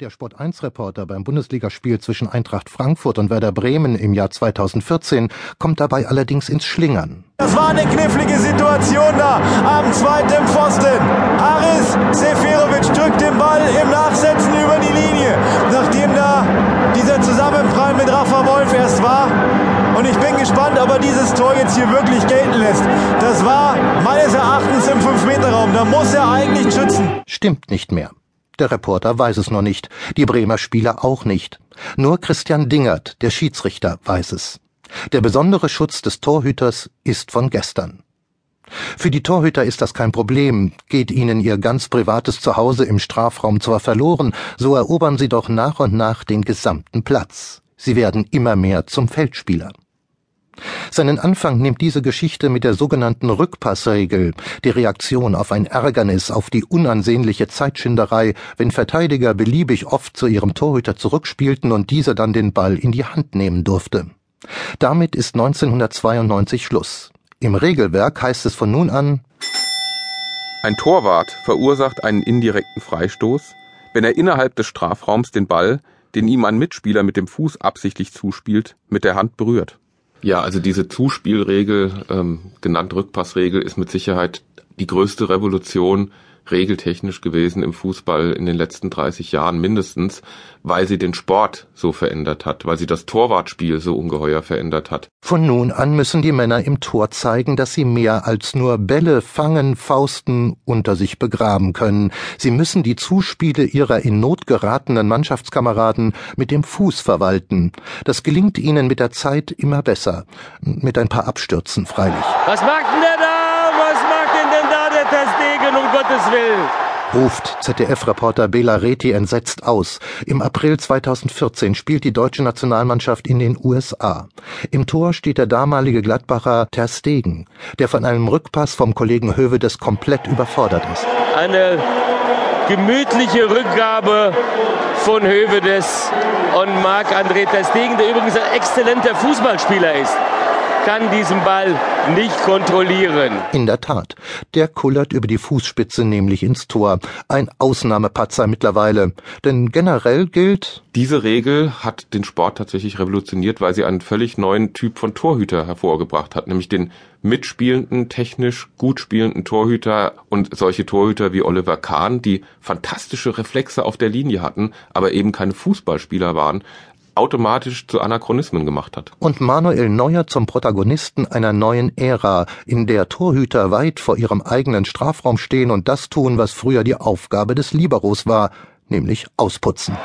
Der Sport1-Reporter beim Bundesligaspiel zwischen Eintracht Frankfurt und Werder Bremen im Jahr 2014 kommt dabei allerdings ins Schlingern. Das war eine knifflige Situation da am zweiten Pfosten. Haris Seferovic drückt den Ball im Nachsetzen über die Linie, nachdem da dieser Zusammenprall mit Rafa Wolf erst war. Und ich bin gespannt, ob er dieses Tor jetzt hier wirklich gelten lässt. Das war meines Erachtens im 5-Meter-Raum. Da muss er eigentlich schützen. Stimmt nicht mehr. Der Reporter weiß es noch nicht, die Bremer Spieler auch nicht. Nur Christian Dingert, der Schiedsrichter, weiß es. Der besondere Schutz des Torhüters ist von gestern. Für die Torhüter ist das kein Problem. Geht ihnen ihr ganz privates Zuhause im Strafraum zwar verloren, so erobern sie doch nach und nach den gesamten Platz. Sie werden immer mehr zum Feldspieler. Seinen Anfang nimmt diese Geschichte mit der sogenannten Rückpassregel, die Reaktion auf ein Ärgernis, auf die unansehnliche Zeitschinderei, wenn Verteidiger beliebig oft zu ihrem Torhüter zurückspielten und dieser dann den Ball in die Hand nehmen durfte. Damit ist 1992 Schluss. Im Regelwerk heißt es von nun an Ein Torwart verursacht einen indirekten Freistoß, wenn er innerhalb des Strafraums den Ball, den ihm ein Mitspieler mit dem Fuß absichtlich zuspielt, mit der Hand berührt. Ja, also diese Zuspielregel, ähm, genannt Rückpassregel, ist mit Sicherheit die größte Revolution regeltechnisch gewesen im Fußball in den letzten 30 Jahren mindestens, weil sie den Sport so verändert hat, weil sie das Torwartspiel so ungeheuer verändert hat. Von nun an müssen die Männer im Tor zeigen, dass sie mehr als nur Bälle fangen, fausten, unter sich begraben können. Sie müssen die Zuspiele ihrer in Not geratenen Mannschaftskameraden mit dem Fuß verwalten. Das gelingt ihnen mit der Zeit immer besser. Mit ein paar Abstürzen freilich. Was macht denn der da? Der Testegen, um Gottes Willen? ruft ZDF-Reporter Bela Reti entsetzt aus. Im April 2014 spielt die deutsche Nationalmannschaft in den USA. Im Tor steht der damalige Gladbacher Ter Stegen, der von einem Rückpass vom Kollegen Hövedes komplett überfordert ist. Eine gemütliche Rückgabe von Hövedes und Marc-André Ter Stegen, der übrigens ein exzellenter Fußballspieler ist kann diesen Ball nicht kontrollieren. In der Tat, der kullert über die Fußspitze nämlich ins Tor. Ein Ausnahmepatzer mittlerweile. Denn generell gilt. Diese Regel hat den Sport tatsächlich revolutioniert, weil sie einen völlig neuen Typ von Torhüter hervorgebracht hat, nämlich den mitspielenden, technisch gut spielenden Torhüter und solche Torhüter wie Oliver Kahn, die fantastische Reflexe auf der Linie hatten, aber eben keine Fußballspieler waren, automatisch zu Anachronismen gemacht hat. Und Manuel Neuer zum Protagonisten einer neuen Ära, in der Torhüter weit vor ihrem eigenen Strafraum stehen und das tun, was früher die Aufgabe des Liberos war, nämlich ausputzen.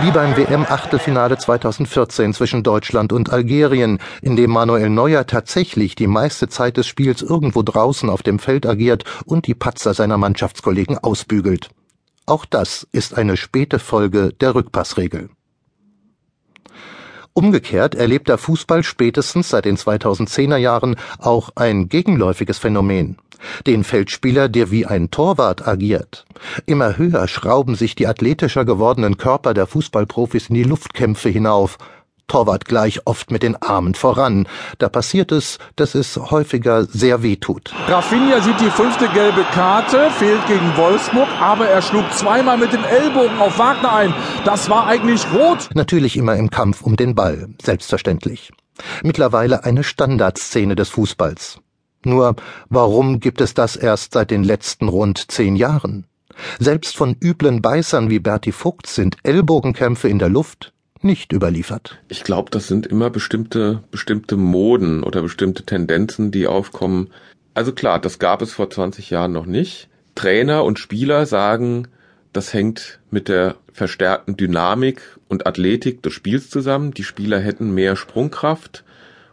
Wie beim WM-Achtelfinale 2014 zwischen Deutschland und Algerien, in dem Manuel Neuer tatsächlich die meiste Zeit des Spiels irgendwo draußen auf dem Feld agiert und die Patzer seiner Mannschaftskollegen ausbügelt. Auch das ist eine späte Folge der Rückpassregel. Umgekehrt erlebt der Fußball spätestens seit den 2010er Jahren auch ein gegenläufiges Phänomen den Feldspieler, der wie ein Torwart agiert. Immer höher schrauben sich die athletischer gewordenen Körper der Fußballprofis in die Luftkämpfe hinauf, Torwart gleich oft mit den Armen voran. Da passiert es, dass es häufiger sehr weh tut. Rafinha sieht die fünfte gelbe Karte, fehlt gegen Wolfsburg, aber er schlug zweimal mit dem Ellbogen auf Wagner ein. Das war eigentlich rot. Natürlich immer im Kampf um den Ball, selbstverständlich. Mittlerweile eine Standardszene des Fußballs. Nur warum gibt es das erst seit den letzten rund zehn Jahren? Selbst von üblen Beißern wie Berti Vogt sind Ellbogenkämpfe in der Luft nicht überliefert. Ich glaube, das sind immer bestimmte, bestimmte Moden oder bestimmte Tendenzen, die aufkommen. Also klar, das gab es vor 20 Jahren noch nicht. Trainer und Spieler sagen, das hängt mit der verstärkten Dynamik und Athletik des Spiels zusammen. Die Spieler hätten mehr Sprungkraft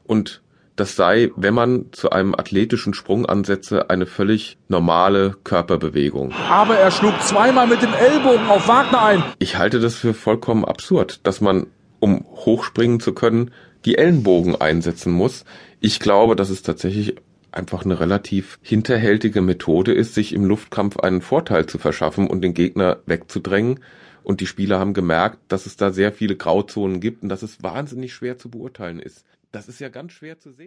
und das sei, wenn man zu einem athletischen Sprung ansetze, eine völlig normale Körperbewegung. Aber er schlug zweimal mit dem Ellbogen auf Wagner ein. Ich halte das für vollkommen absurd, dass man, um hochspringen zu können, die Ellenbogen einsetzen muss. Ich glaube, dass es tatsächlich einfach eine relativ hinterhältige Methode ist, sich im Luftkampf einen Vorteil zu verschaffen und den Gegner wegzudrängen. Und die Spieler haben gemerkt, dass es da sehr viele Grauzonen gibt und dass es wahnsinnig schwer zu beurteilen ist. Das ist ja ganz schwer zu sehen.